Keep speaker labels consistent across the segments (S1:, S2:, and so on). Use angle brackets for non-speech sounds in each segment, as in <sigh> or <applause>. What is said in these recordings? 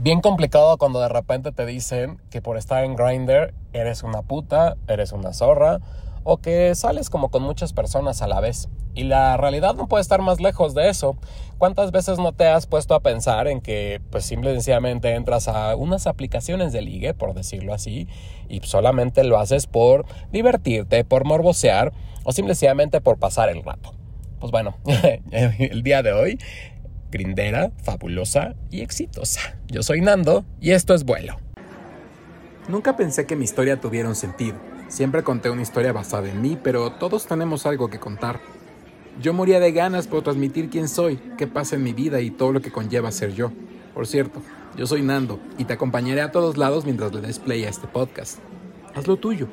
S1: bien complicado cuando de repente te dicen que por estar en Grindr eres una puta, eres una zorra o que sales como con muchas personas a la vez. Y la realidad no puede estar más lejos de eso. ¿Cuántas veces no te has puesto a pensar en que pues simple y sencillamente entras a unas aplicaciones de ligue, por decirlo así, y solamente lo haces por divertirte, por morbosear o simplemente por pasar el rato? Pues bueno, <laughs> el día de hoy, grindera, fabulosa y exitosa. Yo soy Nando y esto es Vuelo.
S2: Nunca pensé que mi historia tuviera un sentido. Siempre conté una historia basada en mí, pero todos tenemos algo que contar. Yo moría de ganas por transmitir quién soy, qué pasa en mi vida y todo lo que conlleva ser yo. Por cierto, yo soy Nando y te acompañaré a todos lados mientras le des play a este podcast. Haz lo tuyo.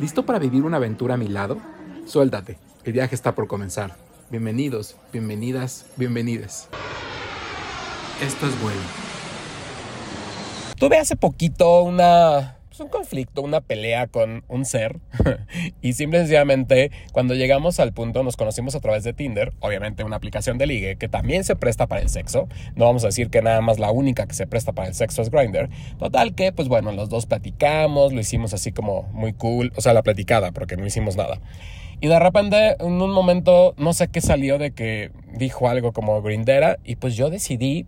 S2: ¿Listo para vivir una aventura a mi lado? Suéltate, el viaje está por comenzar. Bienvenidos, bienvenidas, bienvenides. Esto es bueno.
S1: Tuve hace poquito una pues, un conflicto, una pelea con un ser. <laughs> y simplemente cuando llegamos al punto nos conocimos a través de Tinder, obviamente una aplicación de ligue que también se presta para el sexo. No vamos a decir que nada más la única que se presta para el sexo es Grindr. Total que, pues bueno, los dos platicamos, lo hicimos así como muy cool, o sea, la platicada, porque no hicimos nada. Y de repente, en un momento, no sé qué salió de que dijo algo como Grindera, y pues yo decidí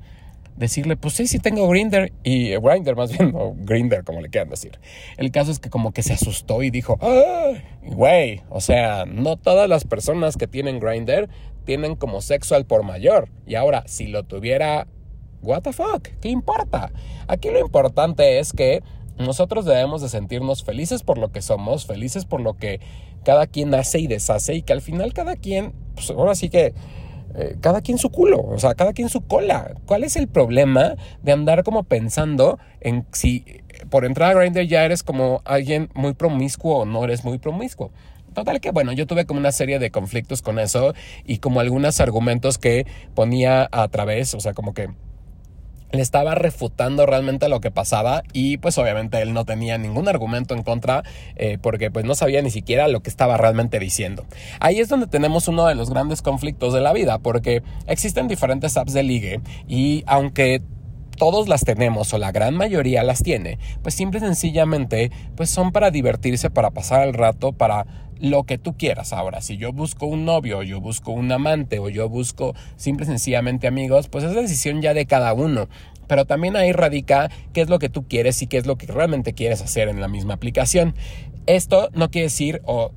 S1: decirle, pues sí, sí tengo Grinder y eh, Grinder más bien, <laughs> o Grinder como le quieran decir. El caso es que como que se asustó y dijo, güey, o sea, no todas las personas que tienen Grinder tienen como sexo al por mayor. Y ahora, si lo tuviera, what the fuck, ¿qué importa? Aquí lo importante es que nosotros debemos de sentirnos felices por lo que somos, felices por lo que cada quien hace y deshace y que al final cada quien, pues ahora sí que eh, cada quien su culo, o sea, cada quien su cola. ¿Cuál es el problema de andar como pensando en si por entrar a Grindr ya eres como alguien muy promiscuo o no eres muy promiscuo? Total que bueno, yo tuve como una serie de conflictos con eso y como algunos argumentos que ponía a través, o sea, como que le estaba refutando realmente lo que pasaba y pues obviamente él no tenía ningún argumento en contra eh, porque pues no sabía ni siquiera lo que estaba realmente diciendo. Ahí es donde tenemos uno de los grandes conflictos de la vida porque existen diferentes apps de ligue y aunque todos las tenemos o la gran mayoría las tiene, pues simple y sencillamente pues son para divertirse, para pasar el rato, para lo que tú quieras. Ahora, si yo busco un novio, o yo busco un amante o yo busco simple y sencillamente amigos, pues es decisión ya de cada uno. Pero también ahí radica qué es lo que tú quieres y qué es lo que realmente quieres hacer en la misma aplicación. Esto no quiere decir, o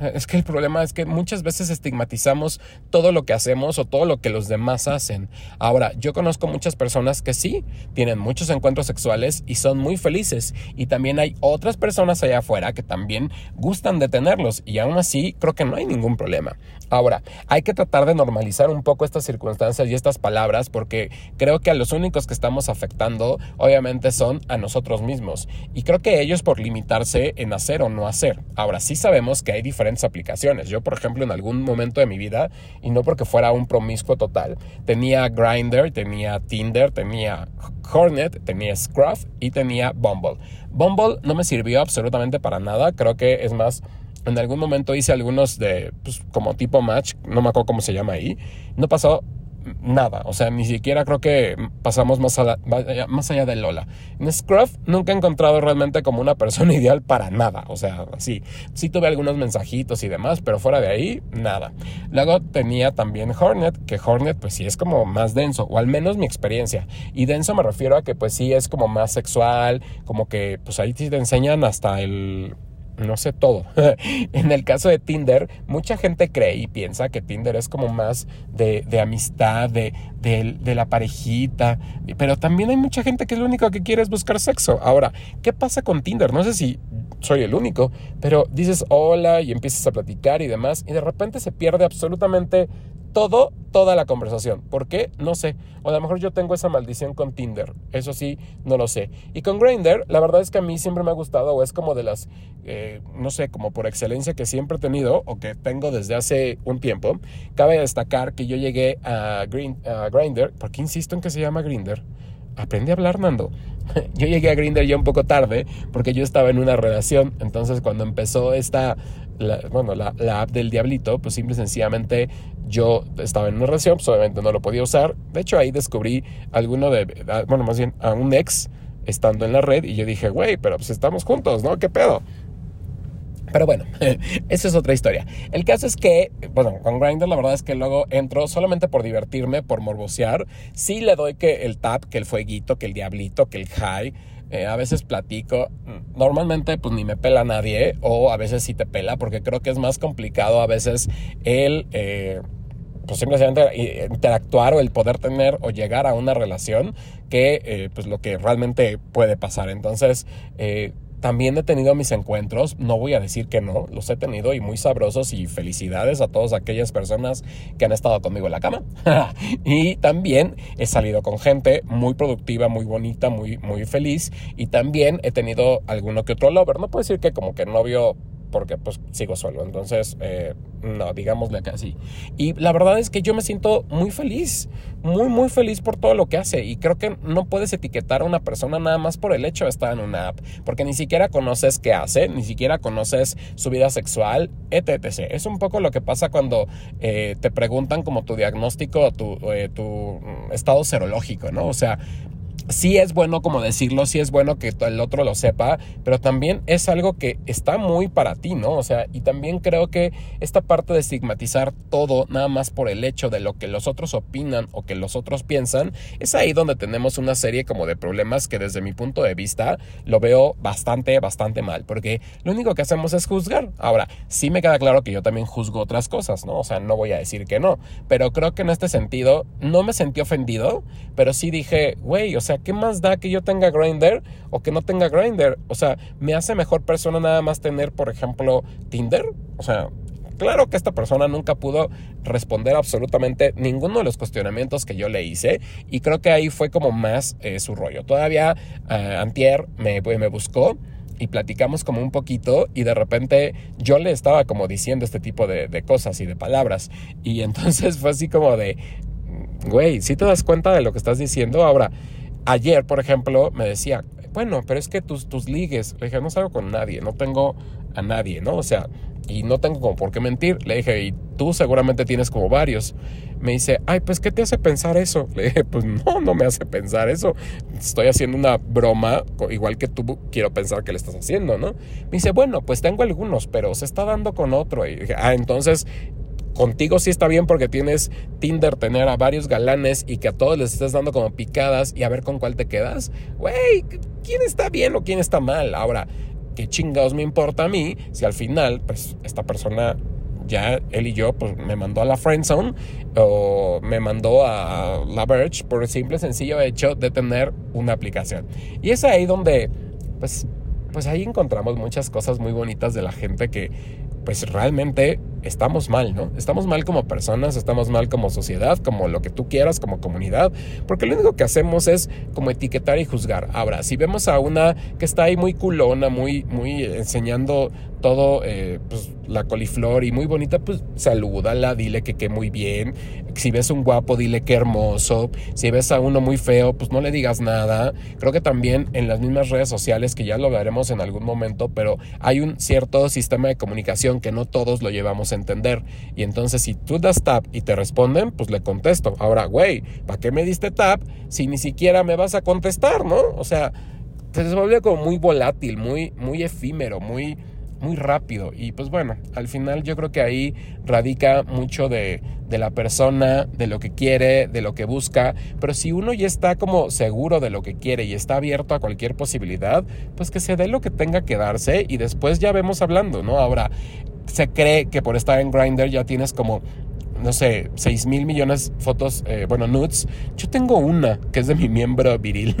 S1: es que el problema es que muchas veces estigmatizamos todo lo que hacemos o todo lo que los demás hacen. Ahora, yo conozco muchas personas que sí, tienen muchos encuentros sexuales y son muy felices. Y también hay otras personas allá afuera que también gustan de tenerlos y aún así creo que no hay ningún problema. Ahora, hay que tratar de normalizar un poco estas circunstancias y estas palabras porque creo que a los únicos que estamos afectando obviamente son a nosotros mismos. Y creo que ellos por limitarse en hacer o no hacer. Ahora, sí sabemos que hay diferentes aplicaciones. Yo, por ejemplo, en algún momento de mi vida, y no porque fuera un promiscuo total, tenía Grindr, tenía Tinder, tenía Hornet, tenía Scruff y tenía Bumble. Bumble no me sirvió absolutamente para nada. Creo que es más en algún momento hice algunos de, pues, como tipo match, no me acuerdo cómo se llama ahí. No pasó nada. O sea, ni siquiera creo que pasamos más, más allá de Lola. En Scruff nunca he encontrado realmente como una persona <laughs> ideal para nada. O sea, sí, sí tuve algunos mensajitos y demás, pero fuera de ahí, nada. Luego tenía también Hornet, que Hornet pues sí es como más denso, o al menos mi experiencia. Y denso me refiero a que pues sí es como más sexual, como que pues ahí te enseñan hasta el no sé todo. <laughs> en el caso de Tinder, mucha gente cree y piensa que Tinder es como más de, amistad, de, de, la parejita, pero también hay mucha gente que lo único que quiere es buscar sexo. Ahora, ¿qué pasa con Tinder? No sé si soy el único, pero dices hola y empiezas a platicar y demás, y de repente se pierde absolutamente todo, toda la conversación. ¿Por qué? No sé. O a lo mejor yo tengo esa maldición con Tinder. Eso sí, no lo sé. Y con Grindr, la verdad es que a mí siempre me ha gustado, o es como de las, eh, no sé, como por excelencia que siempre he tenido, o que tengo desde hace un tiempo. Cabe destacar que yo llegué a, Green, a Grindr, ¿por qué insisto en que se llama Grindr? Aprende a hablar, Nando. <laughs> yo llegué a Grindr ya un poco tarde porque yo estaba en una relación. Entonces, cuando empezó esta, bueno, la, la, app del Diablito, pues simple y sencillamente yo estaba en una relación, pues obviamente no lo podía usar. De hecho, ahí descubrí alguno de, ah, bueno, más bien a un ex estando en la red y yo dije, güey, pero pues estamos juntos, ¿no? ¿Qué pedo? Pero bueno, <laughs> esa es otra historia. El caso es que, bueno, con Grindr la verdad es que luego entro solamente por divertirme, por morbosear. Sí le doy que el tap, que el fueguito, que el diablito, que el high. Eh, a veces platico. Normalmente pues ni me pela nadie o a veces sí te pela porque creo que es más complicado a veces el... Eh, pues simplemente eh, interactuar o el poder tener o llegar a una relación que pues lo que realmente puede pasar. Entonces, también he tenido mis encuentros, no voy a decir que no, los he tenido y muy sabrosos y felicidades a todas aquellas personas que han estado conmigo en la cama. <laughs> y también he salido con gente muy productiva, muy bonita, muy, muy feliz y también he tenido alguno que otro lover. No puedo decir que como que novio porque pues sigo solo. Entonces, eh, no, digámosle que así. Y la verdad es que yo me siento muy feliz, muy, muy feliz por todo lo que hace. Y creo que no puedes etiquetar a una persona nada más por el hecho de estar en una app, porque ni siquiera conoces qué hace, ni siquiera conoces su vida sexual, etc. Es un poco lo que pasa cuando eh, te preguntan como tu diagnóstico, tu, eh, tu estado serológico, ¿no? O sea, sí es bueno como decirlo, sí es bueno que el otro lo sepa, pero también es algo que está muy para ti, ¿no? O sea, y también creo que esta parte de estigmatizar todo nada más por el hecho de lo que los otros opinan o que los otros piensan, es ahí donde tenemos una serie como de problemas que desde mi punto de vista lo veo bastante, bastante mal, porque lo único que hacemos es juzgar. Ahora, sí me queda claro que yo también juzgo otras cosas, ¿no? O sea, no voy a decir que no, pero creo que en este sentido no me sentí ofendido, pero sí dije, güey, o sea, ¿qué más da que yo tenga Grindr o que no tenga Grindr? O sea, ¿me hace mejor persona nada más tener, por ejemplo, Tinder? O sea, Claro que esta persona nunca pudo responder absolutamente ninguno de los cuestionamientos que yo le hice y creo que ahí fue como más eh, su rollo. Todavía uh, Antier me, me buscó y platicamos como un poquito y de repente yo le estaba como diciendo este tipo de, cosas y de palabras y <laughs> entonces fue así como de, güey, si te das cuenta de lo que estás diciendo? Ahora, ayer, por ejemplo, me decía, bueno, pero es que tus, tus ligues, le dije, no salgo con nadie, no tengo a nadie, ¿no? O sea, y no tengo como por qué mentir. Le dije, y tú seguramente tienes como varios. Me dice, ay, pues, ¿qué te hace pensar eso? <laughs> Le dije, pues no, no me hace pensar eso. Estoy haciendo una broma, igual que tú quiero pensar que le estás haciendo, ¿no? Me dice, bueno, pues tengo algunos, pero se está dando con otro. Y dije, ah, entonces contigo sí está bien porque tienes Tinder, tener a varios galanes y que a todos les estés dando como picadas y a ver con cuál te quedas. Güey, ¿quién está bien o quién está mal? Ahora, ¿qué chingados me importa a mí si al final, pues, esta persona ya él y yo, pues me mandó a la friendzone o me mandó a la Verge por el simple sencillo hecho de tener una aplicación. Y es ahí donde, pues, pues ahí encontramos muchas cosas muy bonitas de la gente que, pues realmente estamos mal, ¿no? Estamos mal como personas, estamos mal como sociedad, como lo que tú quieras, como comunidad, porque lo único que hacemos es como etiquetar y juzgar. Ahora, si vemos a una que está ahí muy culona, muy, muy enseñando todo, eh, pues la coliflor y muy bonita, pues salúdala, dile que qué muy bien. Si ves un guapo, dile que hermoso. Si ves a uno muy feo, pues no le digas nada. Creo que también en las mismas redes sociales, que ya lo veremos en algún momento, pero hay un cierto sistema de comunicación que no todos lo llevamos entender. Y entonces si tú das tap y te responden, pues le contesto. Ahora, güey, ¿para qué me diste tap si ni siquiera me vas a contestar, no? O sea, se vuelve como muy volátil, muy, muy efímero, muy muy rápido. Y pues bueno, al final yo creo que ahí radica mucho de, de, la persona, de lo que quiere, de lo que busca. Pero si uno ya está como seguro de lo que quiere y está abierto a cualquier posibilidad, pues que se dé lo que tenga que darse y después ya vemos hablando, ¿no? Ahora, se cree que por estar en Grindr ya tienes como no sé, 6 mil millones fotos, eh, bueno, nudes. Yo tengo una que es de mi miembro viril.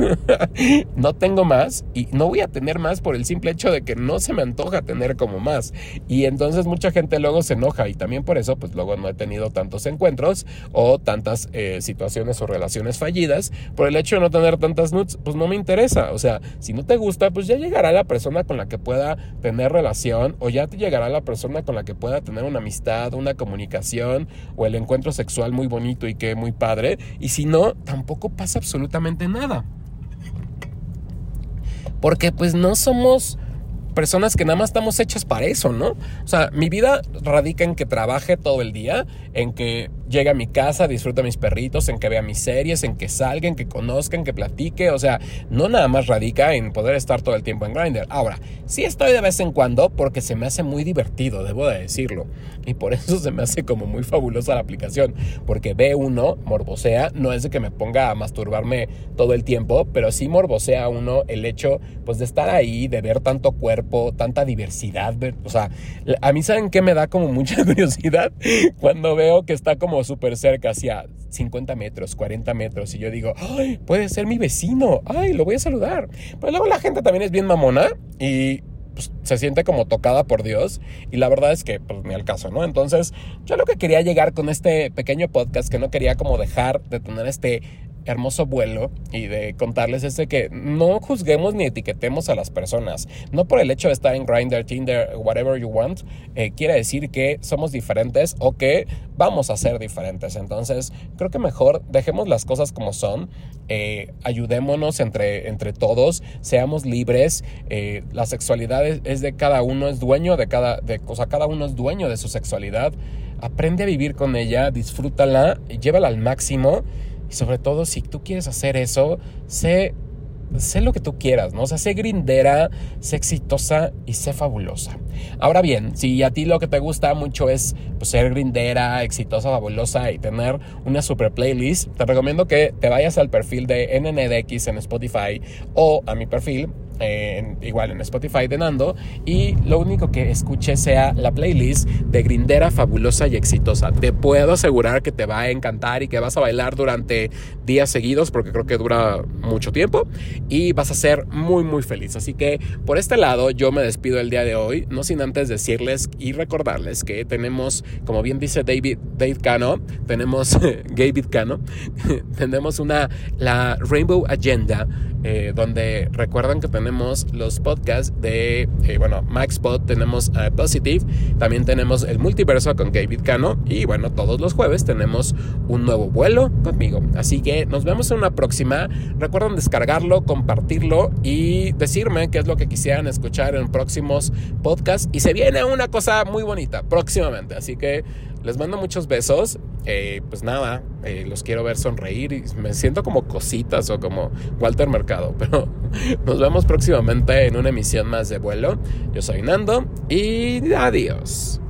S1: <laughs> no tengo más y no voy a tener más por el simple hecho de que no se me antoja tener como más. Y entonces mucha gente luego se enoja y también por eso, pues luego no he tenido tantos encuentros o tantas eh, situaciones o relaciones fallidas. Por el hecho de no tener tantas nudes, pues no me interesa. O sea, si no te gusta, pues ya llegará la persona con la que pueda tener relación o ya te llegará la persona con la que pueda tener una amistad, una comunicación o el encuentro sexual muy bonito y que muy padre. Y si no, tampoco pasa absolutamente nada. porque pues no somos personas que nada más estamos hechas para eso, ¿no? O sea, mi vida radica en que trabaje todo el día, en que llegue a mi casa, disfrute a mis perritos, en que vea mis series, en que salga, en que conozcan, en que platique, o sea, no nada más radica en poder estar todo el tiempo en Grindr. Ahora, sí estoy de vez en cuando porque se me hace muy divertido, debo de decirlo, y por eso se me hace como muy fabulosa la aplicación, porque ve uno, morbosea, no es de que me ponga a masturbarme todo el tiempo, pero sí morbosea uno el hecho pues de estar ahí, de ver tanto cuerpo, tanta diversidad. O sea, a mí saben que me da como mucha <laughs> curiosidad cuando veo que está como súper cerca, hacia 50 metros, 40 metros, y yo digo, ay, puede ser mi vecino, ay, lo voy a saludar. Pero luego la gente también es bien mamona y pues, se siente como tocada por Dios y la verdad es que pues ni al caso, ¿no? Entonces yo lo que quería llegar con este pequeño podcast que no quería como dejar de tener este hermoso vuelo y de contarles es que no juzguemos ni etiquetemos a las personas. No por el hecho de estar en Grindr, Tinder, whatever you want, eh, quiere decir que somos diferentes o que vamos a ser diferentes. Entonces, creo que mejor dejemos las cosas como son, eh, ayudémonos entre, entre todos, seamos libres. Eh, la sexualidad es, de cada uno, es dueño de cada, de, o sea, cada uno es dueño de su sexualidad. Aprende a vivir con ella, disfrútala, llévala al máximo y sobre todo, si tú quieres hacer eso, sé, sé lo que tú quieras, ¿no? O sea, sé grindera, sé exitosa y sé fabulosa. Ahora bien, si a ti lo que te gusta mucho es pues, ser grindera, exitosa, fabulosa y tener una super playlist, te recomiendo que te vayas al perfil de NNDX en Spotify o a mi perfil igual en Spotify de Nando y lo único que escuche sea la playlist de Grindera fabulosa y exitosa. Te puedo asegurar que te va a encantar y que vas a bailar durante días seguidos porque creo que dura mucho tiempo y vas a ser muy muy feliz. Así que por este lado yo me despido el día de hoy, no sin antes decirles y recordarles que tenemos, como bien dice David, Dave Cano, tenemos <laughs> David Cano, <laughs> tenemos una la Rainbow Agenda eh, donde recuerdan que tenemos los podcasts de, eh, bueno, MaxPod, tenemos eh, Positive, también tenemos el multiverso con David Cano y bueno, todos los jueves tenemos un nuevo vuelo conmigo. Así que nos vemos en una próxima. Recuerden descargarlo, compartirlo y decirme qué es lo que quisieran escuchar en próximos podcasts. Y se viene una cosa muy bonita próximamente. Así que les mando muchos besos. Eh, pues nada, eh, los quiero ver sonreír y me siento como cositas o como Walter Mercado. <laughs> Pero nos vemos próximamente en una emisión más de vuelo. Yo soy Nando y adiós.